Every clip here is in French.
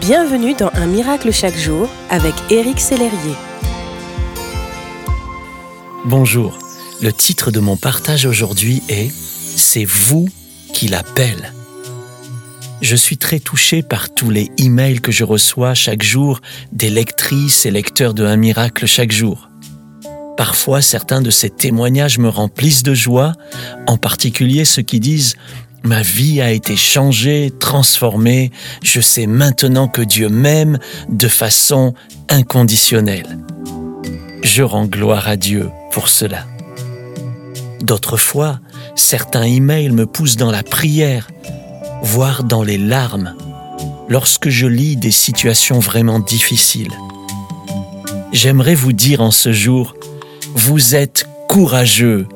Bienvenue dans Un miracle chaque jour avec Éric Sellerier. Bonjour, le titre de mon partage aujourd'hui est C'est vous qui l'appelle. Je suis très touché par tous les emails que je reçois chaque jour des lectrices et lecteurs de Un miracle chaque jour. Parfois, certains de ces témoignages me remplissent de joie, en particulier ceux qui disent Ma vie a été changée, transformée, je sais maintenant que Dieu m'aime de façon inconditionnelle. Je rends gloire à Dieu pour cela. D'autres fois, certains emails me poussent dans la prière, voire dans les larmes, lorsque je lis des situations vraiment difficiles. J'aimerais vous dire en ce jour, vous êtes courageux,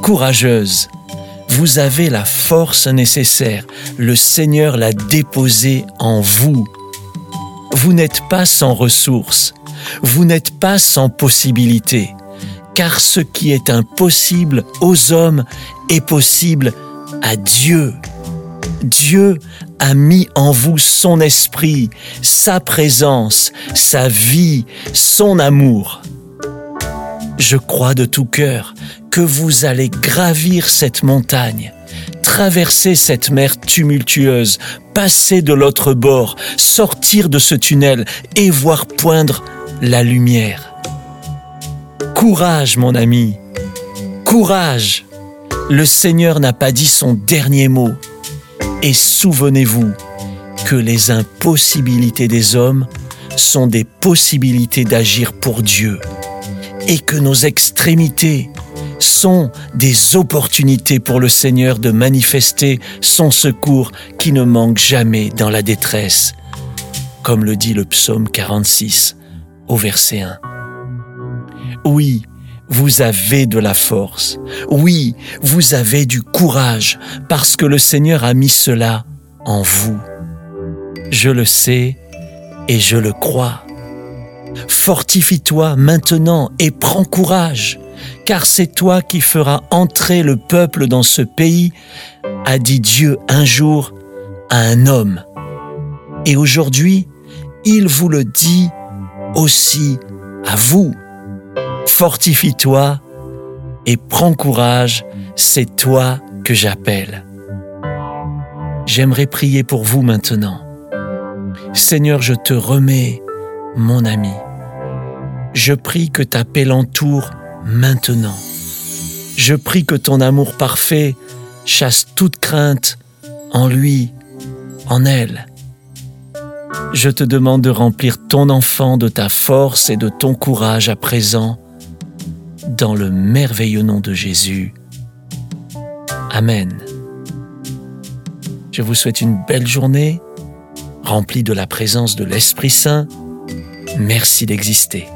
courageuse. Vous avez la force nécessaire. Le Seigneur l'a déposée en vous. Vous n'êtes pas sans ressources. Vous n'êtes pas sans possibilités. Car ce qui est impossible aux hommes est possible à Dieu. Dieu a mis en vous son esprit, sa présence, sa vie, son amour. Je crois de tout cœur que vous allez gravir cette montagne, traverser cette mer tumultueuse, passer de l'autre bord, sortir de ce tunnel et voir poindre la lumière. Courage, mon ami, courage. Le Seigneur n'a pas dit son dernier mot. Et souvenez-vous que les impossibilités des hommes sont des possibilités d'agir pour Dieu et que nos extrémités sont des opportunités pour le Seigneur de manifester son secours qui ne manque jamais dans la détresse, comme le dit le psaume 46 au verset 1. Oui, vous avez de la force. Oui, vous avez du courage parce que le Seigneur a mis cela en vous. Je le sais et je le crois. Fortifie-toi maintenant et prends courage, car c'est toi qui feras entrer le peuple dans ce pays, a dit Dieu un jour à un homme. Et aujourd'hui, il vous le dit aussi à vous. Fortifie-toi et prends courage, c'est toi que j'appelle. J'aimerais prier pour vous maintenant. Seigneur, je te remets mon ami. Je prie que ta paix l'entoure maintenant. Je prie que ton amour parfait chasse toute crainte en lui, en elle. Je te demande de remplir ton enfant de ta force et de ton courage à présent, dans le merveilleux nom de Jésus. Amen. Je vous souhaite une belle journée, remplie de la présence de l'Esprit Saint Merci d'exister.